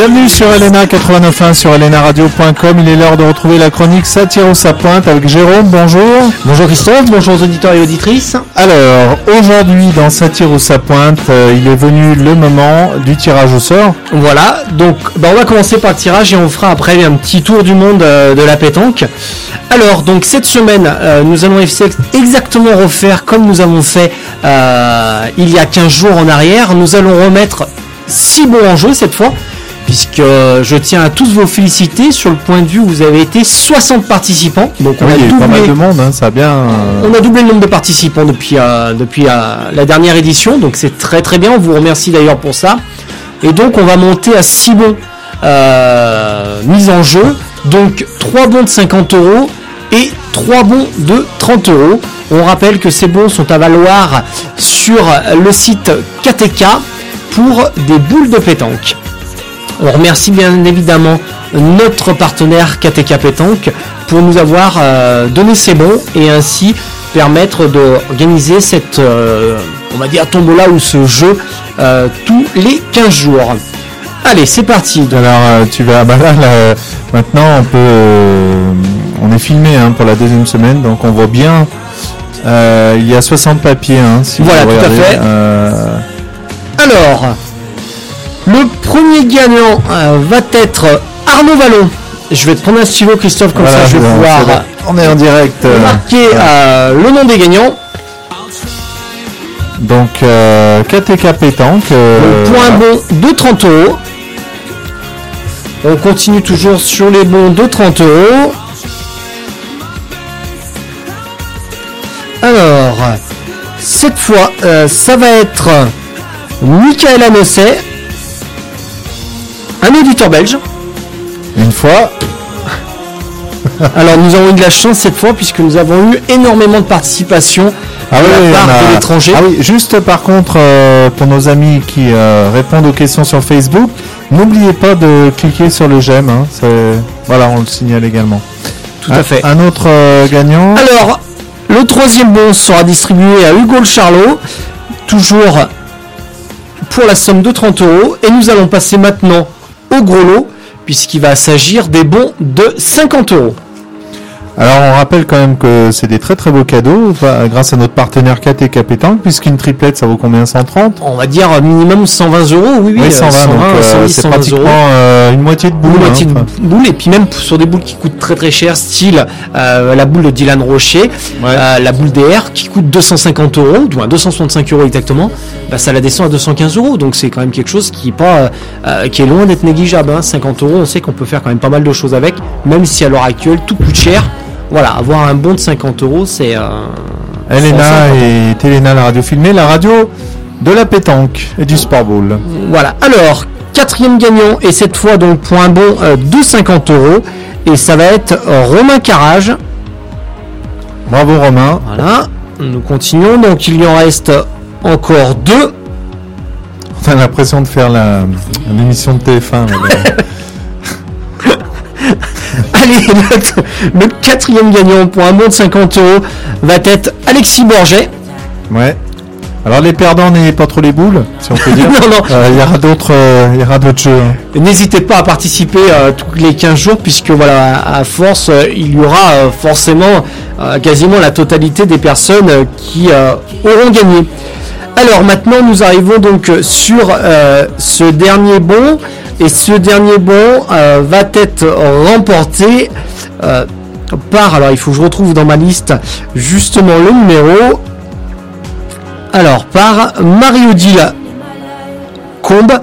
Bienvenue sur Elena 89.1 sur elenaradio.com. Il est l'heure de retrouver la chronique Satire ou sa pointe avec Jérôme. Bonjour. Bonjour Christophe, bonjour aux auditeurs et auditrices. Alors, aujourd'hui dans Satire ou sa pointe, euh, il est venu le moment du tirage au sort. Voilà, donc bah, on va commencer par le tirage et on fera après un petit tour du monde euh, de la pétanque. Alors, donc cette semaine, euh, nous allons exactement refaire comme nous avons fait il y a 15 jours en arrière. Nous allons remettre 6 bons en jeu cette fois puisque je tiens à tous vous féliciter sur le point de vue où vous avez été 60 participants. Donc on a doublé, pas mal de monde, hein, ça a bien. Euh, on a doublé le nombre de participants depuis, euh, depuis euh, la dernière édition, donc c'est très très bien. On vous remercie d'ailleurs pour ça. Et donc on va monter à 6 bons mis en jeu, donc 3 bons de 50 euros et 3 bons de 30 euros. On rappelle que ces bons sont à valoir sur le site KTK pour des boules de pétanque. On remercie bien évidemment notre partenaire KTK Pétanque pour nous avoir euh, donné ces bons et ainsi permettre d'organiser cette, euh, on va dire, tombola ou ce jeu euh, tous les 15 jours. Allez, c'est parti. Alors, tu vas, bah maintenant on peut, on est filmé hein, pour la deuxième semaine, donc on voit bien. il y a 60 papiers. Hein, voilà, tout à fait. Alors, premier gagnant euh, va être Arnaud Vallon. Je vais te prendre un stylo, Christophe, comme ça je vais pouvoir. On est en direct. Euh, marquer euh, le nom des gagnants. Donc, KTK Pétanque. Le point bon de 30 euros. On continue toujours sur les bons de 30 euros. Alors, cette fois, ça va être Michael Anosset un auditeur belge. Une fois. Alors nous avons eu de la chance cette fois puisque nous avons eu énormément de participation ah de part de l'étranger. Ah oui, juste par contre euh, pour nos amis qui euh, répondent aux questions sur Facebook, n'oubliez pas de cliquer sur le j'aime. Hein. voilà, on le signale également. Tout à fait. Un autre euh, gagnant. Alors, le troisième bon sera distribué à Hugo le Charlot, toujours pour la somme de 30 euros. Et nous allons passer maintenant au gros lot, puisqu'il va s'agir des bons de 50 euros. Alors on rappelle quand même que c'est des très très beaux cadeaux grâce à notre partenaire KT Pétanque puisqu'une triplette ça vaut combien? 130 On va dire minimum 120 euros, oui oui. 120, 120 donc euh, c'est pratiquement euh, une moitié de boule. Une moitié hein, de boule et puis même sur des boules qui coûtent très très cher, style euh, la boule de Dylan Rocher, la boule DR qui coûte 250 euros, ou 265 euros exactement, bah, ça la descend à 215 euros donc c'est quand même quelque chose qui est pas qui est loin d'être négligeable. 50 hein. euros, on sait qu'on peut faire quand même pas mal de choses avec, même si à l'heure actuelle tout coûte cher voilà, avoir un bon de 50 euros, c'est. Euh, Elena et Téléna, la radio filmée, la radio de la pétanque et du sport ball. Voilà, alors, quatrième gagnant, et cette fois donc pour un bon euh, de 50 euros, et ça va être Romain Carrage. Bravo Romain. Voilà, nous continuons, donc il y en reste encore deux. On a l'impression de faire l'émission de TF1. Allez, le, quatrième gagnant pour un bon de 50 euros va être Alexis Borget. Ouais. Alors les perdants n'ayez pas trop les boules, si on peut dire. non, non. Euh, il y aura d'autres, euh, il y aura d'autres jeux. Hein. N'hésitez pas à participer euh, tous les 15 jours, puisque voilà, à force, il y aura forcément quasiment la totalité des personnes qui auront gagné. Alors maintenant, nous arrivons donc sur ce dernier bon. Et ce dernier bon euh, va être remporté euh, par, alors il faut que je retrouve dans ma liste justement le numéro, alors par Marie-Odile Combe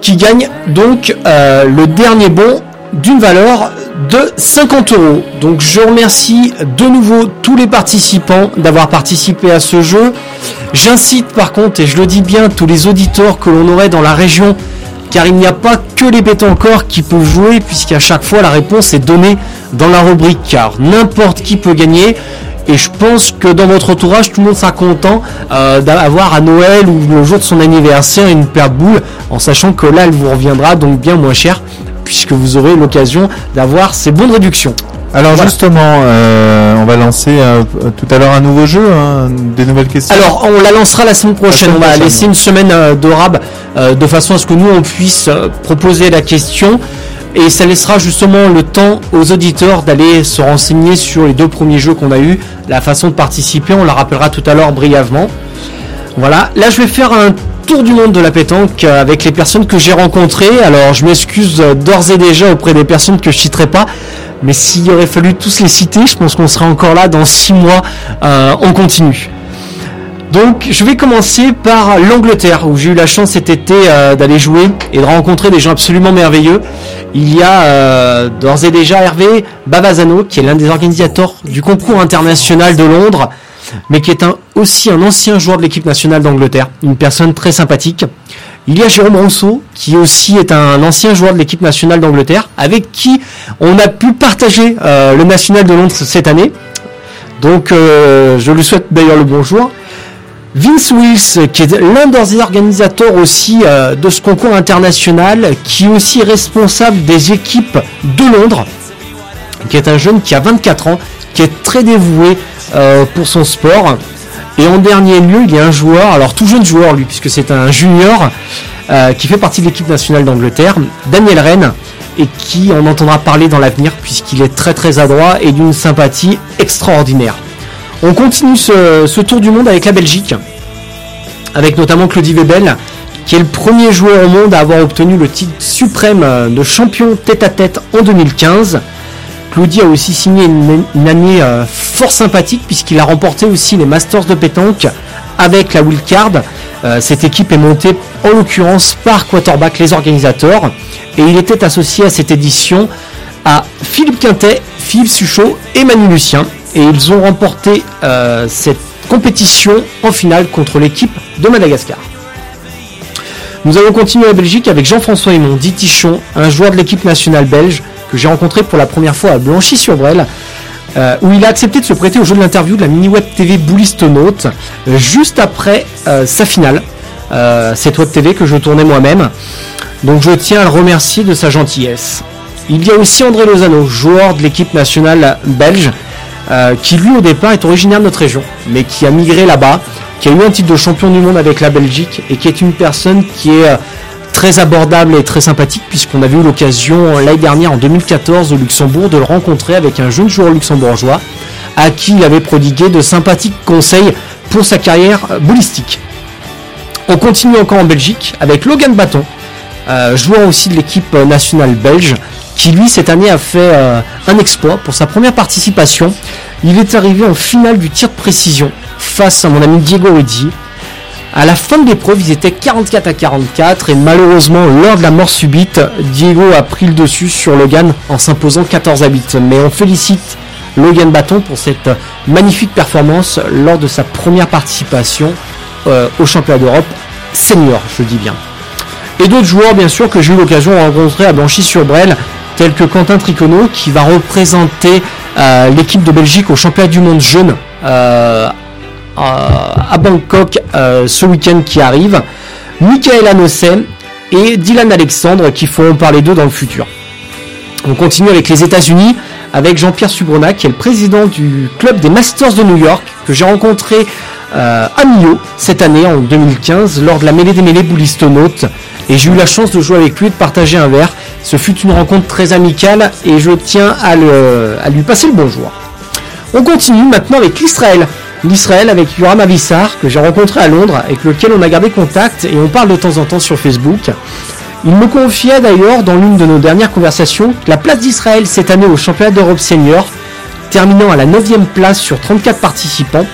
qui gagne donc euh, le dernier bon d'une valeur de 50 euros. Donc je remercie de nouveau tous les participants d'avoir participé à ce jeu. J'incite par contre, et je le dis bien, tous les auditeurs que l'on aurait dans la région car il n'y a pas que les encore qui peuvent jouer, puisqu'à chaque fois la réponse est donnée dans la rubrique, car n'importe qui peut gagner. Et je pense que dans votre entourage, tout le monde sera content euh, d'avoir à Noël ou le jour de son anniversaire une paire de boules, en sachant que là, elle vous reviendra donc bien moins cher, puisque vous aurez l'occasion d'avoir ces bonnes réductions. Alors justement, euh, on va lancer euh, tout à l'heure un nouveau jeu, hein, des nouvelles questions. Alors on la lancera la semaine prochaine. on va laisser une semaine euh, de rab de façon à ce que nous on puisse proposer la question et ça laissera justement le temps aux auditeurs d'aller se renseigner sur les deux premiers jeux qu'on a eu, la façon de participer. On la rappellera tout à l'heure brièvement. Voilà. Là je vais faire un tour du monde de la pétanque avec les personnes que j'ai rencontrées. Alors je m'excuse d'ores et déjà auprès des personnes que je citerai pas. Mais s'il aurait fallu tous les citer, je pense qu'on serait encore là dans six mois euh, en continu. Donc je vais commencer par l'Angleterre où j'ai eu la chance cet été euh, d'aller jouer et de rencontrer des gens absolument merveilleux. Il y a euh, d'ores et déjà Hervé Bavazano qui est l'un des organisateurs du concours international de Londres mais qui est aussi un ancien joueur de l'équipe nationale d'Angleterre, une personne très sympathique. Il y a Jérôme Rousseau, qui aussi est un ancien joueur de l'équipe nationale d'Angleterre, avec qui on a pu partager euh, le national de Londres cette année. Donc euh, je lui souhaite d'ailleurs le bonjour. Vince Wills, qui est l'un des organisateurs aussi euh, de ce concours international, qui est aussi responsable des équipes de Londres, qui est un jeune qui a 24 ans, qui est très dévoué pour son sport. Et en dernier lieu, il y a un joueur, alors tout jeune joueur lui, puisque c'est un junior, euh, qui fait partie de l'équipe nationale d'Angleterre, Daniel Rennes, et qui en entendra parler dans l'avenir, puisqu'il est très très adroit et d'une sympathie extraordinaire. On continue ce, tour du monde avec la Belgique, avec notamment Claudie Webel, qui est le premier joueur au monde à avoir obtenu le titre suprême de champion tête-à-tête en 2015. Claudie a aussi signé une, année euh, fort sympathique puisqu'il a remporté aussi les Masters de pétanque avec la wildcard. Euh, cette équipe est montée en l'occurrence par Quarterback, les organisateurs, et il était associé à cette édition à Philippe Quintet, Philippe Suchot et Manu Lucien, et ils ont remporté euh, cette compétition en finale contre l'équipe de Madagascar. Nous allons continuer en Belgique avec Jean-François Aymon, dit Tichon, un joueur de l'équipe nationale belge, que j'ai rencontré pour la première fois à Blanchy-sur-Brel, euh, où il a accepté de se prêter au jeu de l'interview de la mini-web TV Boulistonaute, euh, juste après euh, sa finale. cette web TV que je tournais moi-même. Donc je tiens à le remercier de sa gentillesse. Il y a aussi André Lozano, joueur de l'équipe nationale belge, qui lui au départ est originaire de notre région, mais qui a migré là-bas, qui a eu un titre de champion du monde avec la Belgique et qui est une personne qui est très abordable et très sympathique puisqu'on avait eu l'occasion l'année dernière en 2014 au Luxembourg de le rencontrer avec un jeune joueur luxembourgeois à qui il avait prodigué de sympathiques conseils pour sa carrière boulistique. On continue encore en Belgique avec Logan Baton, euh, joueur aussi de l'équipe nationale belge, qui lui cette année a fait euh, un exploit pour sa première participation. Il est arrivé en finale du tir de précision face à mon ami Diego Eddy, à la fin de l'épreuve, ils étaient 44 à 44 et malheureusement, lors de la mort subite, Diego a pris le dessus sur Logan en s'imposant 14 à 8. Mais on félicite Logan Baton pour cette magnifique performance lors de sa première participation euh, au championnat d'Europe senior, je dis bien. Et d'autres joueurs, bien sûr, que j'ai eu l'occasion de rencontrer à Blanchy-sur-Brel, tels que Quentin Tricono, qui va représenter euh, l'équipe de Belgique au championnat du monde jeune euh, à Bangkok euh, ce week-end qui arrive. Michael Anossen et Dylan Alexandre qui feront parler d'eux dans le futur. On continue avec les États-Unis avec Jean-Pierre Subrona qui est le président du club des Masters de New York que j'ai rencontré euh, à Millau cette année en 2015 lors de la mêlée des mêlées boulistonautes et j'ai eu la chance de jouer avec lui et de partager un verre. Ce fut une rencontre très amicale et je tiens à, lui passer le bonjour. On continue maintenant avec l'Israël l'Israël avec Yoram Avissar, que j'ai rencontré à Londres, avec lequel on a gardé contact et on parle de temps en temps sur Facebook. Il me confiait d'ailleurs dans l'une de nos dernières conversations la place d'Israël cette année au championnat d'Europe senior, terminant à la 9 place sur 34 participants,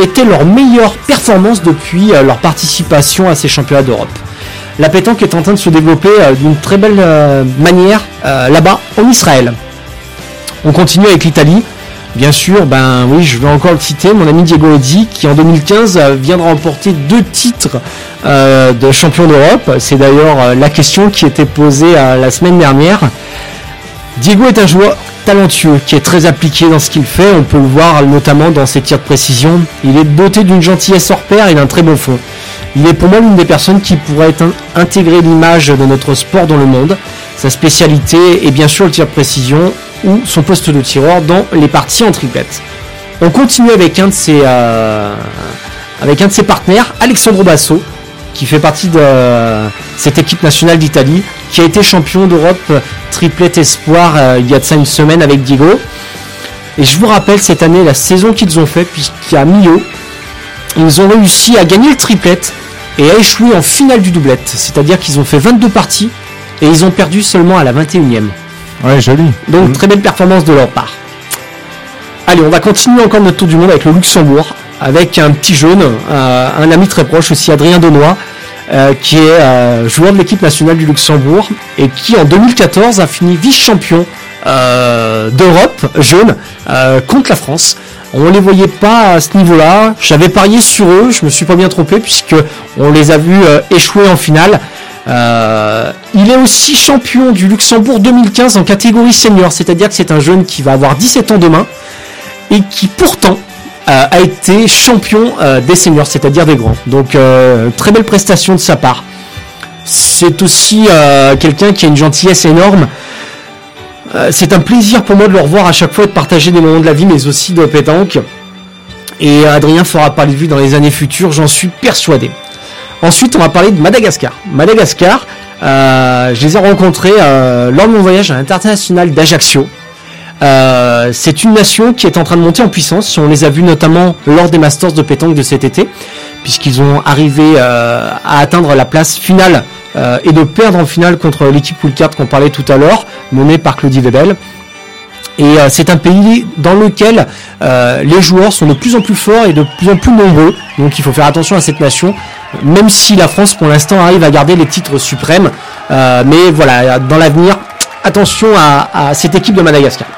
était leur meilleure performance depuis euh, leur participation à ces championnats d'Europe. La pétanque est en train de se développer euh, d'une très belle euh, manière là-bas en Israël. On continue avec l'Italie, Bien sûr, ben oui, je vais encore le citer, mon ami Diego Eddy, qui en 2015 euh, vient de remporter deux titres de champion d'Europe. C'est d'ailleurs la question qui était posée la semaine dernière. Diego est un joueur talentueux, qui est très appliqué dans ce qu'il fait. On peut le voir notamment dans ses tirs de précision. Il est doté d'une gentillesse hors pair et d'un très bon fond. Il est pour moi l'une des personnes qui pourrait intégrer l'image de notre sport dans le monde. Sa spécialité est bien sûr le tir de précision ou son poste de tireur dans les parties en triplette. On continue avec un de ses, euh, avec un de ses partenaires, Alexandro Basso, qui fait partie de cette équipe nationale d'Italie, qui a été champion d'Europe triplette espoir euh, il y a de ça une semaine avec Diego. Et je vous rappelle cette année la saison qu'ils ont fait, puisqu'à Millau, ils ont réussi à gagner le triplette et à échouer en finale du doublette. C'est-à-dire qu'ils ont fait 22 parties et ils ont perdu seulement à la 21e. Ouais, joli. Donc mm. très belle performance de leur part. Allez, on va continuer encore notre tour du monde avec le Luxembourg, avec un petit jeune, euh, un ami très proche aussi, Adrien Denois, euh, qui est euh, joueur de l'équipe nationale du Luxembourg et qui en 2014 a fini vice-champion d'Europe jeune contre la France. On les voyait pas à ce niveau-là. J'avais parié sur eux, je me suis pas bien trompé puisque on les a vus échouer en finale. Euh, il est aussi champion du Luxembourg 2015 en catégorie senior, c'est-à-dire que c'est un jeune qui va avoir 17 ans demain et qui pourtant euh, a été champion euh, des seniors, c'est-à-dire des grands. Donc très belle prestation de sa part. C'est aussi quelqu'un qui a une gentillesse énorme. c'est un plaisir pour moi de le revoir à chaque fois de partager des moments de la vie, mais aussi de pétanque. Et Adrien fera parler de lui dans les années futures, j'en suis persuadé. Ensuite, on va parler de Madagascar. Madagascar, euh, je les ai rencontrés euh, lors de mon voyage à l'international d'Ajaccio. Euh, c'est une nation qui est en train de monter en puissance. On les a vus notamment lors des Masters de pétanque de cet été, puisqu'ils ont arrivé à atteindre la place finale et de perdre en finale contre l'équipe Poolcard qu'on parlait tout à l'heure, menée par Claudie Webel. Et c'est un pays dans lequel les joueurs sont de plus en plus forts et de plus en plus nombreux. Donc il faut faire attention à cette nation même si la France pour l'instant arrive à garder les titres suprêmes. Euh, mais voilà, dans l'avenir, attention à, cette équipe de Madagascar.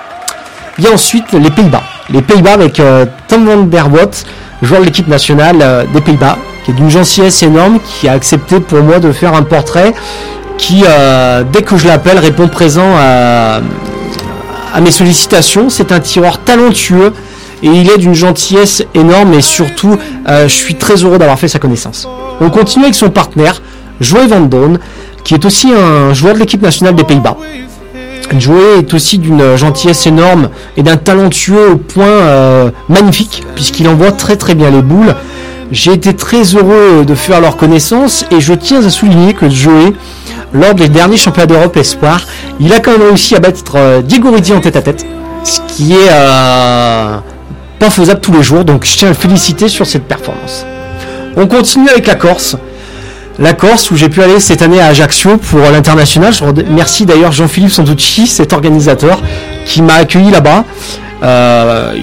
Il y a ensuite les Pays-Bas. Les Pays-Bas avec euh, Tom van der Wot, joueur de l'équipe nationale euh, des Pays-Bas, qui est d'une gentillesse énorme, qui a accepté pour moi de faire un portrait, qui, dès que je l'appelle, répond présent à, mes sollicitations. C'est un tireur talentueux et il est d'une gentillesse énorme et surtout je suis très heureux d'avoir fait sa connaissance. On continue avec son partenaire, Joey Van Doon, qui est aussi un joueur de l'équipe nationale des Pays-Bas. Joey est aussi d'une gentillesse énorme et d'un talentueux au point euh, magnifique, puisqu'il envoie très très bien les boules. J'ai été très heureux de faire leur connaissance et je tiens à souligner que Joey, lors des derniers championnats d'Europe Espoir, il a quand même réussi à battre euh, Diego Ridi en tête à tête, ce qui est euh, pas faisable tous les jours, donc je tiens à le féliciter sur cette performance. On continue avec la Corse. La Corse, où j'ai pu aller cette année à Ajaccio pour l'international. Je remercie d'ailleurs Jean-Philippe Sanducci, cet organisateur, qui m'a accueilli là-bas. Euh,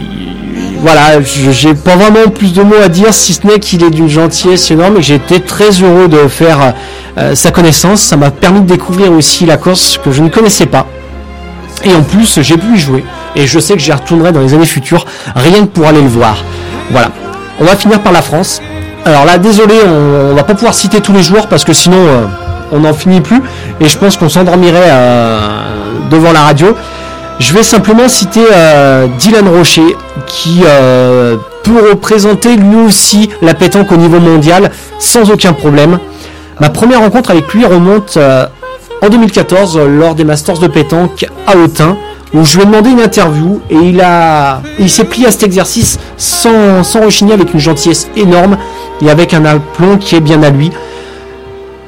voilà, j'ai pas vraiment plus de mots à dire, si ce n'est qu'il est d'une gentillesse énorme et j'ai été très heureux de faire euh, sa connaissance. Ça m'a permis de découvrir aussi la Corse que je ne connaissais pas. Et en plus, j'ai pu y jouer. Et je sais que j'y retournerai dans les années futures, rien que pour aller le voir. Voilà. On va finir par la France. Alors là, désolé, on, va pas pouvoir citer tous les joueurs parce que sinon euh, on n'en finit plus et je pense qu'on s'endormirait euh, devant la radio. Je vais simplement citer euh, Dylan Rocher qui peut représenter lui aussi la pétanque au niveau mondial sans aucun problème. Ma première rencontre avec lui remonte en 2014 lors des Masters de pétanque à Autun je lui ai demandé une interview et il a il s'est plié à cet exercice sans, sans rechigner avec une gentillesse énorme et avec un aplomb qui est bien à lui.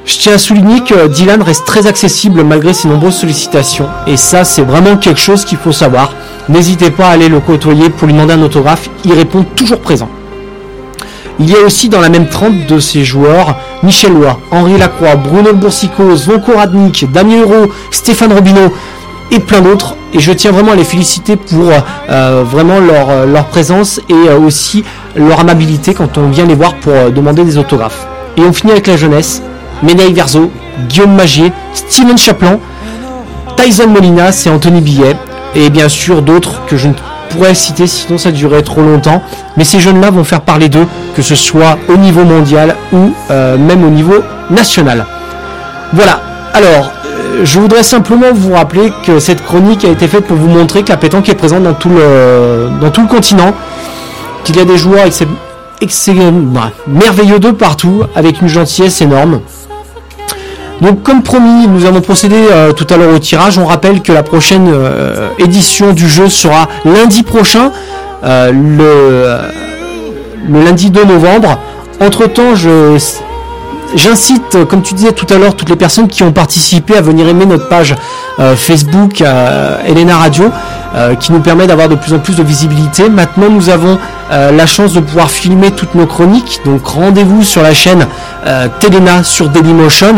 Je tiens à souligner que Dylan reste très accessible malgré ses nombreuses sollicitations et ça c'est vraiment quelque chose qu'il faut savoir. N'hésitez pas à aller le côtoyer pour lui demander un autographe, il répond toujours présent. Il y a aussi dans la même trempe de ces joueurs Michel Loy, Henri Lacroix, Bruno Boursicos, Zvonko Radnik, Damien Euro, Stéphane Robineau et plein d'autres. Et je tiens vraiment à les féliciter pour euh, vraiment leur, euh, leur, présence et euh, aussi leur amabilité quand on vient les voir pour demander des autographes. Et on finit avec la jeunesse. Ménaï Verzo, Guillaume Magier, Steven Chaplin, Tyson Molinas et Anthony Billet. Et bien sûr d'autres que je ne pourrais citer sinon ça durerait trop longtemps. Mais ces jeunes-là vont faire parler d'eux, que ce soit au niveau mondial ou même au niveau national. Voilà. Alors, je voudrais simplement vous rappeler que cette chronique a été faite pour vous montrer que la pétanque est présente dans tout le, dans tout le continent, qu'il y a des joueurs merveilleux de partout, avec une gentillesse énorme. Donc comme promis, nous avons procédé tout à l'heure au tirage. On rappelle que la prochaine édition du jeu sera lundi prochain, le, le lundi 2 novembre. Entre temps, je J'incite, comme tu disais tout à l'heure, toutes les personnes qui ont participé à venir aimer notre page euh, Facebook euh, Elena Radio, euh, qui nous permet d'avoir de plus en plus de visibilité. Maintenant, nous avons la chance de pouvoir filmer toutes nos chroniques. Donc, rendez-vous sur la chaîne Telena sur Dailymotion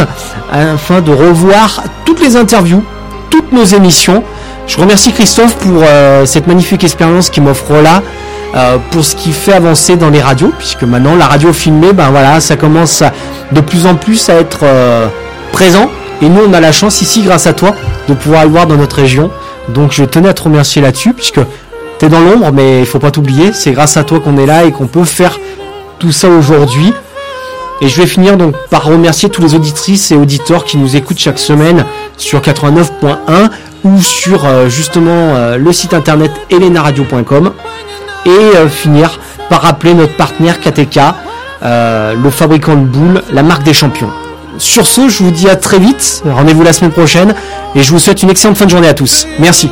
afin de revoir toutes les interviews, toutes nos émissions. Je remercie Christophe pour cette magnifique expérience qu'il m'offre là. Euh, pour ce qui fait avancer dans les radios, puisque maintenant la radio filmée, ben voilà, ça commence de plus en plus à être euh, présent. Et nous, on a la chance ici, grâce à toi, de pouvoir le voir dans notre région. Donc je tenais à te remercier là-dessus, puisque tu es dans l'ombre, mais il faut pas t'oublier, c'est grâce à toi qu'on est là et qu'on peut faire tout ça aujourd'hui. Et je vais finir donc par remercier tous les auditrices et auditeurs qui nous écoutent chaque semaine sur 89.1 ou sur euh, justement le site internet elenaradio.com et euh, finir par rappeler notre partenaire KTK, euh, le fabricant de boules, la marque des champions. Sur ce, je vous dis à très vite, rendez-vous la semaine prochaine et je vous souhaite une excellente fin de journée à tous. Merci.